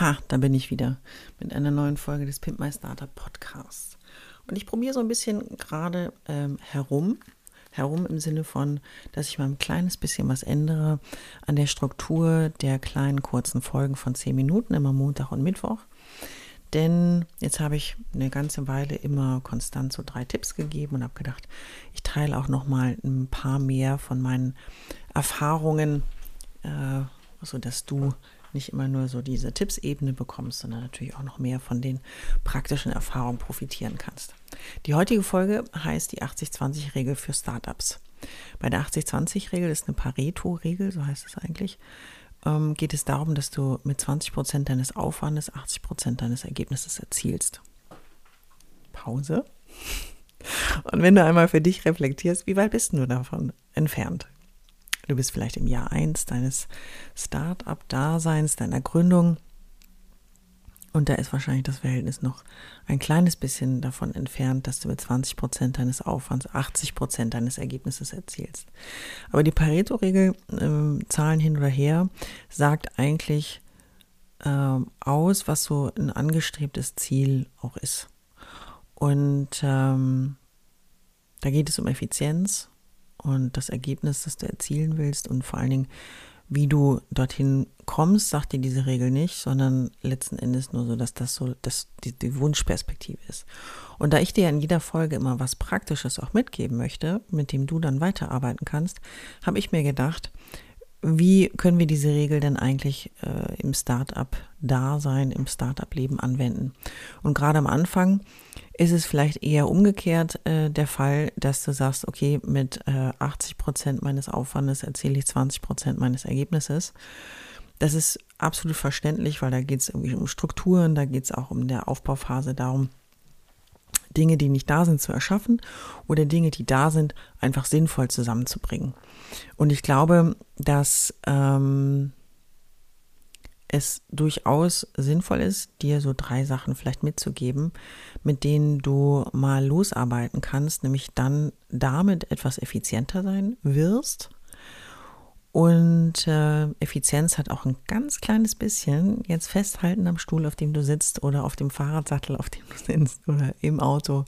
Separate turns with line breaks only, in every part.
Ha, da bin ich wieder mit einer neuen Folge des Pimp My Startup Podcasts. Und ich probiere so ein bisschen gerade ähm, herum, herum im Sinne von, dass ich mal ein kleines bisschen was ändere an der Struktur der kleinen kurzen Folgen von zehn Minuten, immer Montag und Mittwoch. Denn jetzt habe ich eine ganze Weile immer konstant so drei Tipps gegeben und habe gedacht, ich teile auch noch mal ein paar mehr von meinen Erfahrungen, äh, so dass du nicht immer nur so diese Tippsebene bekommst, sondern natürlich auch noch mehr von den praktischen Erfahrungen profitieren kannst. Die heutige Folge heißt die 80-20-Regel für Startups. Bei der 80-20-Regel ist eine Pareto-Regel, so heißt es eigentlich, ähm, geht es darum, dass du mit 20 Prozent deines Aufwandes 80 Prozent deines Ergebnisses erzielst. Pause. Und wenn du einmal für dich reflektierst, wie weit bist du davon entfernt? Du bist vielleicht im Jahr 1 deines Start-up-Daseins, deiner Gründung. Und da ist wahrscheinlich das Verhältnis noch ein kleines bisschen davon entfernt, dass du mit 20 Prozent deines Aufwands 80 Prozent deines Ergebnisses erzielst. Aber die Pareto-Regel, äh, Zahlen hin oder her, sagt eigentlich äh, aus, was so ein angestrebtes Ziel auch ist. Und ähm, da geht es um Effizienz, und das Ergebnis, das du erzielen willst und vor allen Dingen, wie du dorthin kommst, sagt dir diese Regel nicht, sondern letzten Endes nur so, dass das so dass die, die Wunschperspektive ist. Und da ich dir in jeder Folge immer was Praktisches auch mitgeben möchte, mit dem du dann weiterarbeiten kannst, habe ich mir gedacht, wie können wir diese Regel denn eigentlich äh, im Startup-Dasein, im Startup-Leben anwenden? Und gerade am Anfang ist es vielleicht eher umgekehrt äh, der Fall, dass du sagst, okay, mit äh, 80 Prozent meines Aufwandes erziele ich 20 Prozent meines Ergebnisses. Das ist absolut verständlich, weil da geht es irgendwie um Strukturen, da geht es auch um der Aufbauphase darum, Dinge, die nicht da sind, zu erschaffen oder Dinge, die da sind, einfach sinnvoll zusammenzubringen. Und ich glaube, dass ähm, es durchaus sinnvoll ist, dir so drei Sachen vielleicht mitzugeben, mit denen du mal losarbeiten kannst, nämlich dann damit etwas effizienter sein wirst. Und äh, Effizienz hat auch ein ganz kleines bisschen jetzt festhalten am Stuhl, auf dem du sitzt oder auf dem Fahrradsattel, auf dem du sitzt oder im Auto.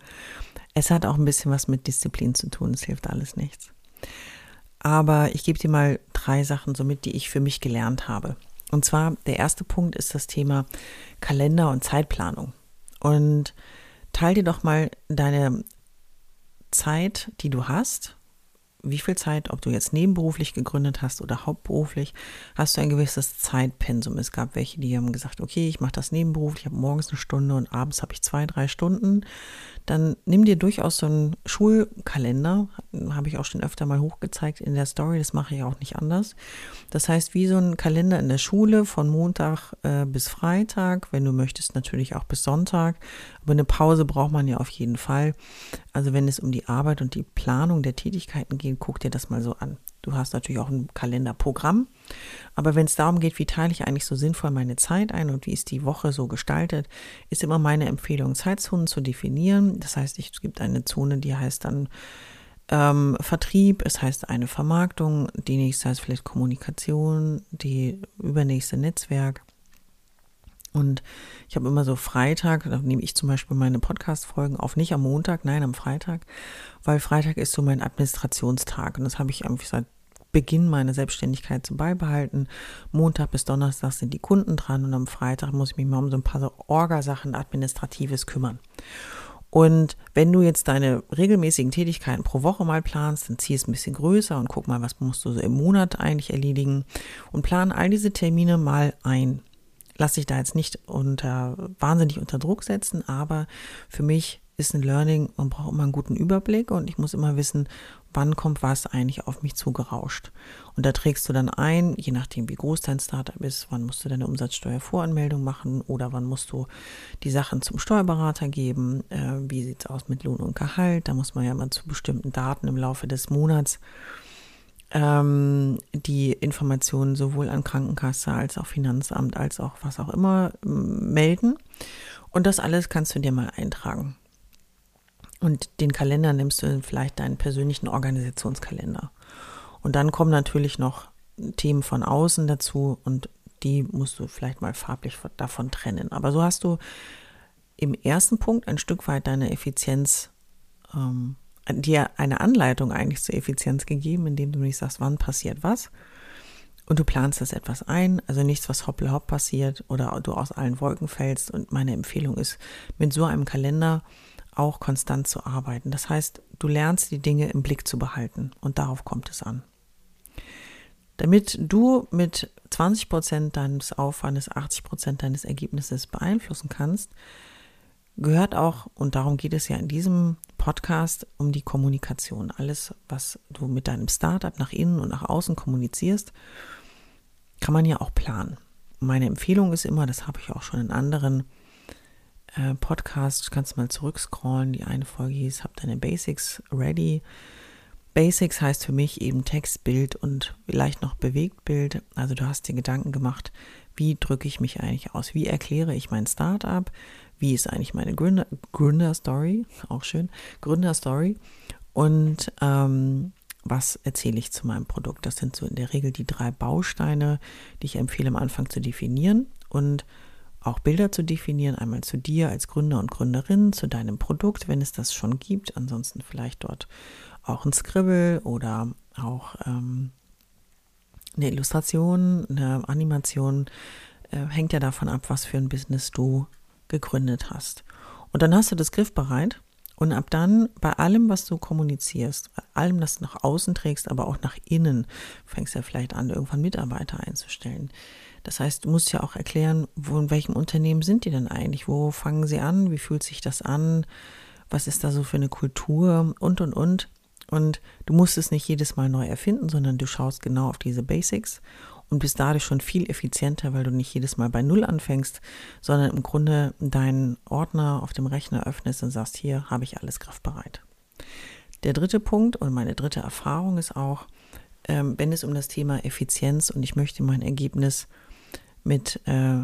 Es hat auch ein bisschen was mit Disziplin zu tun, es hilft alles nichts. Aber ich gebe dir mal drei Sachen so mit, die ich für mich gelernt habe. Und zwar der erste Punkt ist das Thema Kalender und Zeitplanung. Und teil dir doch mal deine Zeit, die du hast, wie viel Zeit, ob du jetzt nebenberuflich gegründet hast oder hauptberuflich, hast du ein gewisses Zeitpensum. Es gab welche, die haben gesagt, okay, ich mache das nebenberuflich, ich habe morgens eine Stunde und abends habe ich zwei, drei Stunden. Dann nimm dir durchaus so einen Schulkalender, habe ich auch schon öfter mal hochgezeigt in der Story, das mache ich auch nicht anders. Das heißt, wie so ein Kalender in der Schule von Montag äh, bis Freitag, wenn du möchtest natürlich auch bis Sonntag, aber eine Pause braucht man ja auf jeden Fall. Also wenn es um die Arbeit und die Planung der Tätigkeiten geht, guck dir das mal so an. Du hast natürlich auch ein Kalenderprogramm, aber wenn es darum geht, wie teile ich eigentlich so sinnvoll meine Zeit ein und wie ist die Woche so gestaltet, ist immer meine Empfehlung, Zeitzonen zu definieren. Das heißt, es gibt eine Zone, die heißt dann ähm, Vertrieb, es heißt eine Vermarktung, die nächste heißt vielleicht Kommunikation, die übernächste Netzwerk. Und ich habe immer so Freitag, da nehme ich zum Beispiel meine Podcast-Folgen auf, nicht am Montag, nein, am Freitag, weil Freitag ist so mein Administrationstag. Und das habe ich irgendwie seit Beginn meiner Selbstständigkeit so beibehalten. Montag bis Donnerstag sind die Kunden dran und am Freitag muss ich mich mal um so ein paar Orgasachen, Administratives kümmern. Und wenn du jetzt deine regelmäßigen Tätigkeiten pro Woche mal planst, dann zieh es ein bisschen größer und guck mal, was musst du so im Monat eigentlich erledigen und plan all diese Termine mal ein lasse ich da jetzt nicht unter wahnsinnig unter Druck setzen, aber für mich ist ein Learning, man braucht immer einen guten Überblick und ich muss immer wissen, wann kommt was eigentlich auf mich zugerauscht. Und da trägst du dann ein, je nachdem wie groß dein Startup ist, wann musst du deine Umsatzsteuervoranmeldung machen oder wann musst du die Sachen zum Steuerberater geben, äh, wie sieht's aus mit Lohn und Gehalt, da muss man ja mal zu bestimmten Daten im Laufe des Monats ähm, die Informationen sowohl an Krankenkasse als auch Finanzamt als auch was auch immer melden. Und das alles kannst du dir mal eintragen. Und den Kalender nimmst du vielleicht deinen persönlichen Organisationskalender. Und dann kommen natürlich noch Themen von außen dazu und die musst du vielleicht mal farblich davon trennen. Aber so hast du im ersten Punkt ein Stück weit deine Effizienz, ähm, dir eine Anleitung eigentlich zur Effizienz gegeben, indem du nicht sagst, wann passiert was. Und du planst das etwas ein, also nichts, was hoppelhopp passiert oder du aus allen Wolken fällst. Und meine Empfehlung ist, mit so einem Kalender auch konstant zu arbeiten. Das heißt, du lernst die Dinge im Blick zu behalten und darauf kommt es an. Damit du mit 20 Prozent deines Aufwandes 80 Prozent deines Ergebnisses beeinflussen kannst, gehört auch, und darum geht es ja in diesem Podcast, um die Kommunikation. Alles, was du mit deinem Startup nach innen und nach außen kommunizierst, kann man ja auch planen. Meine Empfehlung ist immer, das habe ich auch schon in anderen äh, Podcasts, kannst mal zurückscrollen, die eine Folge hieß, hab deine Basics ready. Basics heißt für mich eben Text, Bild und vielleicht noch Bewegtbild. Also du hast dir Gedanken gemacht, wie drücke ich mich eigentlich aus? Wie erkläre ich mein Startup? Wie ist eigentlich meine Gründer, Gründer-Story? Auch schön, Gründer-Story. Und ähm, was erzähle ich zu meinem Produkt? Das sind so in der Regel die drei Bausteine, die ich empfehle am Anfang zu definieren und auch Bilder zu definieren, einmal zu dir als Gründer und Gründerin, zu deinem Produkt, wenn es das schon gibt, ansonsten vielleicht dort auch ein Scribble oder auch ähm, eine Illustration, eine Animation, äh, hängt ja davon ab, was für ein Business du gegründet hast. Und dann hast du das griffbereit und ab dann bei allem, was du kommunizierst, bei allem, das du nach außen trägst, aber auch nach innen, fängst du ja vielleicht an, irgendwann Mitarbeiter einzustellen. Das heißt, du musst ja auch erklären, wo in welchem Unternehmen sind die denn eigentlich? Wo fangen sie an? Wie fühlt sich das an? Was ist da so für eine Kultur? Und, und, und. Und du musst es nicht jedes Mal neu erfinden, sondern du schaust genau auf diese Basics und bist dadurch schon viel effizienter, weil du nicht jedes Mal bei Null anfängst, sondern im Grunde deinen Ordner auf dem Rechner öffnest und sagst, hier habe ich alles griffbereit. Der dritte Punkt und meine dritte Erfahrung ist auch, ähm, wenn es um das Thema Effizienz und ich möchte mein Ergebnis mit äh,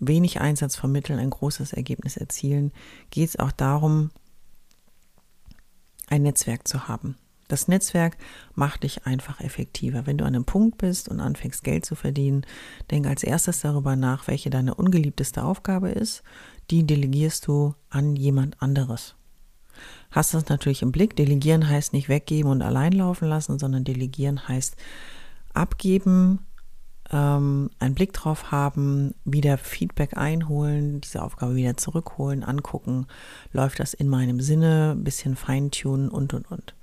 wenig Einsatz vermitteln, ein großes Ergebnis erzielen, geht es auch darum, ein Netzwerk zu haben. Das Netzwerk macht dich einfach effektiver. Wenn du an einem Punkt bist und anfängst Geld zu verdienen, denk als erstes darüber nach, welche deine ungeliebteste Aufgabe ist. Die delegierst du an jemand anderes. Hast das natürlich im Blick. Delegieren heißt nicht weggeben und allein laufen lassen, sondern delegieren heißt abgeben, ähm, einen Blick drauf haben, wieder Feedback einholen, diese Aufgabe wieder zurückholen, angucken, läuft das in meinem Sinne, bisschen feintunen und und und.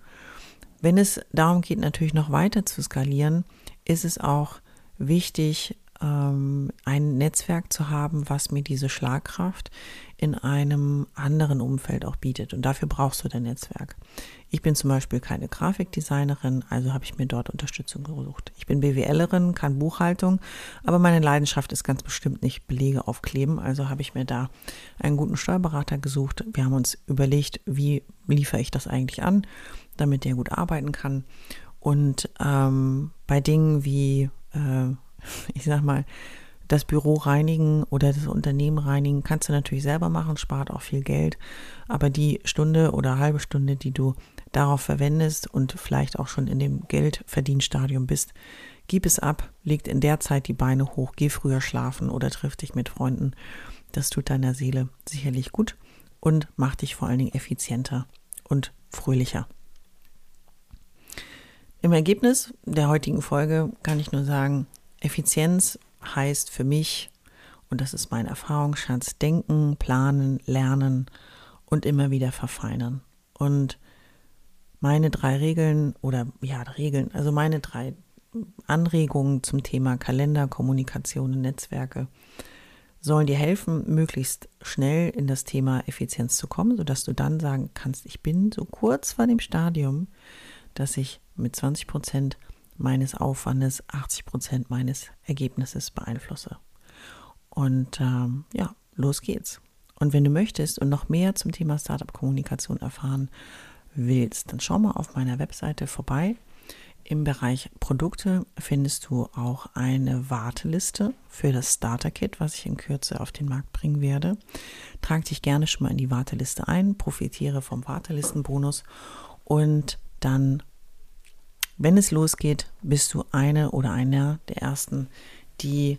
Wenn es darum geht, natürlich noch weiter zu skalieren, ist es auch wichtig, ein Netzwerk zu haben, was mir diese Schlagkraft in einem anderen Umfeld auch bietet. Und dafür brauchst du dein Netzwerk. Ich bin zum Beispiel keine Grafikdesignerin, also habe ich mir dort Unterstützung gesucht. Ich bin BWLerin, kann Buchhaltung, aber meine Leidenschaft ist ganz bestimmt nicht Belege aufkleben. Also habe ich mir da einen guten Steuerberater gesucht. Wir haben uns überlegt, wie liefere ich das eigentlich an damit der gut arbeiten kann. Und ähm, bei Dingen wie, äh, ich sag mal, das Büro reinigen oder das Unternehmen reinigen, kannst du natürlich selber machen, spart auch viel Geld. Aber die Stunde oder halbe Stunde, die du darauf verwendest und vielleicht auch schon in dem Geldverdienstadium bist, gib es ab, leg in der Zeit die Beine hoch, geh früher schlafen oder triff dich mit Freunden. Das tut deiner Seele sicherlich gut und macht dich vor allen Dingen effizienter und fröhlicher. Im Ergebnis der heutigen Folge kann ich nur sagen, Effizienz heißt für mich, und das ist mein Erfahrungsschatz, denken, planen, lernen und immer wieder verfeinern. Und meine drei Regeln oder ja, Regeln, also meine drei Anregungen zum Thema Kalender, Kommunikation und Netzwerke sollen dir helfen, möglichst schnell in das Thema Effizienz zu kommen, sodass du dann sagen kannst, ich bin so kurz vor dem Stadium, dass ich mit 20 Prozent meines Aufwandes 80 Prozent meines Ergebnisses beeinflusse. Und ähm, ja, los geht's. Und wenn du möchtest und noch mehr zum Thema Startup-Kommunikation erfahren willst, dann schau mal auf meiner Webseite vorbei. Im Bereich Produkte findest du auch eine Warteliste für das Starter-Kit, was ich in Kürze auf den Markt bringen werde. Trag dich gerne schon mal in die Warteliste ein, profitiere vom Wartelistenbonus und dann wenn es losgeht, bist du eine oder einer der ersten, die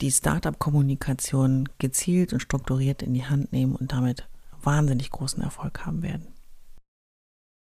die Startup-Kommunikation gezielt und strukturiert in die Hand nehmen und damit wahnsinnig großen Erfolg haben werden.